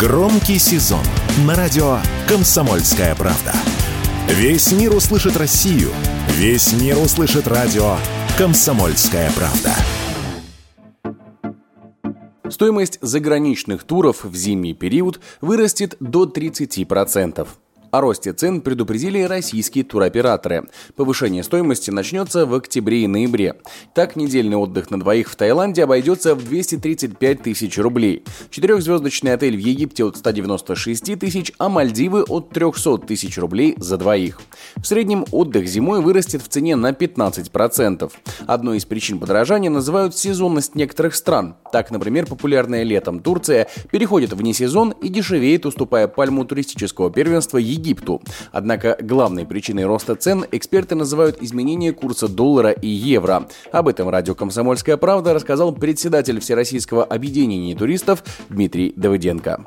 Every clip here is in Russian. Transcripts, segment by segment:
Громкий сезон на радио «Комсомольская правда». Весь мир услышит Россию. Весь мир услышит радио «Комсомольская правда». Стоимость заграничных туров в зимний период вырастет до 30%. О росте цен предупредили российские туроператоры. Повышение стоимости начнется в октябре и ноябре. Так, недельный отдых на двоих в Таиланде обойдется в 235 тысяч рублей. Четырехзвездочный отель в Египте от 196 тысяч, а Мальдивы от 300 тысяч рублей за двоих. В среднем отдых зимой вырастет в цене на 15%. Одной из причин подорожания называют сезонность некоторых стран. Так, например, популярная летом Турция переходит в несезон и дешевеет, уступая пальму туристического первенства Египту Египту. Однако главной причиной роста цен эксперты называют изменение курса доллара и евро. Об этом радио «Комсомольская правда» рассказал председатель Всероссийского объединения туристов Дмитрий Давыденко.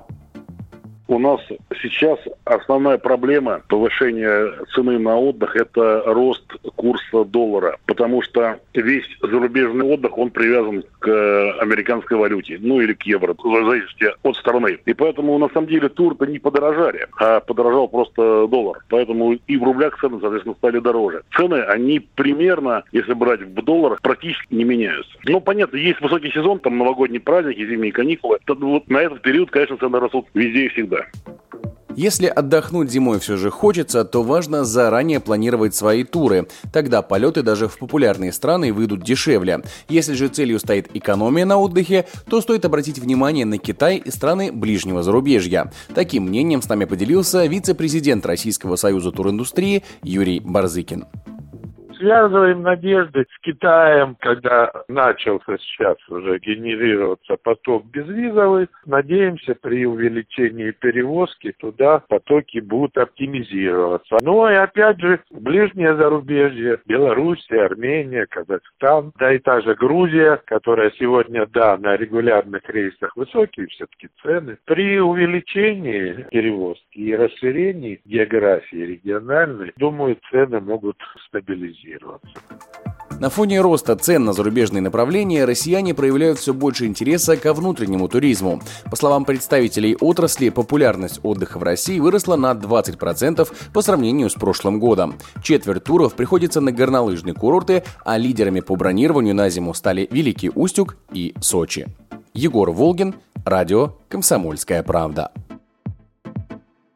У нас сейчас основная проблема повышения цены на отдых – это рост курса доллара, потому что весь зарубежный отдых, он привязан к американской валюте, ну или к евро, в зависимости от страны. И поэтому, на самом деле, тур-то не подорожали, а подорожал просто доллар. Поэтому и в рублях цены, соответственно, стали дороже. Цены, они примерно, если брать в долларах, практически не меняются. Ну, понятно, есть высокий сезон, там новогодние праздники, зимние каникулы. Вот на этот период, конечно, цены растут везде и всегда. Если отдохнуть зимой все же хочется, то важно заранее планировать свои туры. Тогда полеты даже в популярные страны выйдут дешевле. Если же целью стоит экономия на отдыхе, то стоит обратить внимание на Китай и страны ближнего зарубежья. Таким мнением с нами поделился вице-президент Российского союза туриндустрии Юрий Барзыкин связываем надежды с Китаем, когда начался сейчас уже генерироваться поток безвизовый. Надеемся, при увеличении перевозки туда потоки будут оптимизироваться. Ну и опять же, ближнее зарубежье, Белоруссия, Армения, Казахстан, да и та же Грузия, которая сегодня, да, на регулярных рейсах высокие все-таки цены. При увеличении перевозки и расширении географии региональной, думаю, цены могут стабилизироваться адаптироваться. На фоне роста цен на зарубежные направления россияне проявляют все больше интереса ко внутреннему туризму. По словам представителей отрасли, популярность отдыха в России выросла на 20% по сравнению с прошлым годом. Четверть туров приходится на горнолыжные курорты, а лидерами по бронированию на зиму стали Великий Устюг и Сочи. Егор Волгин, радио «Комсомольская правда».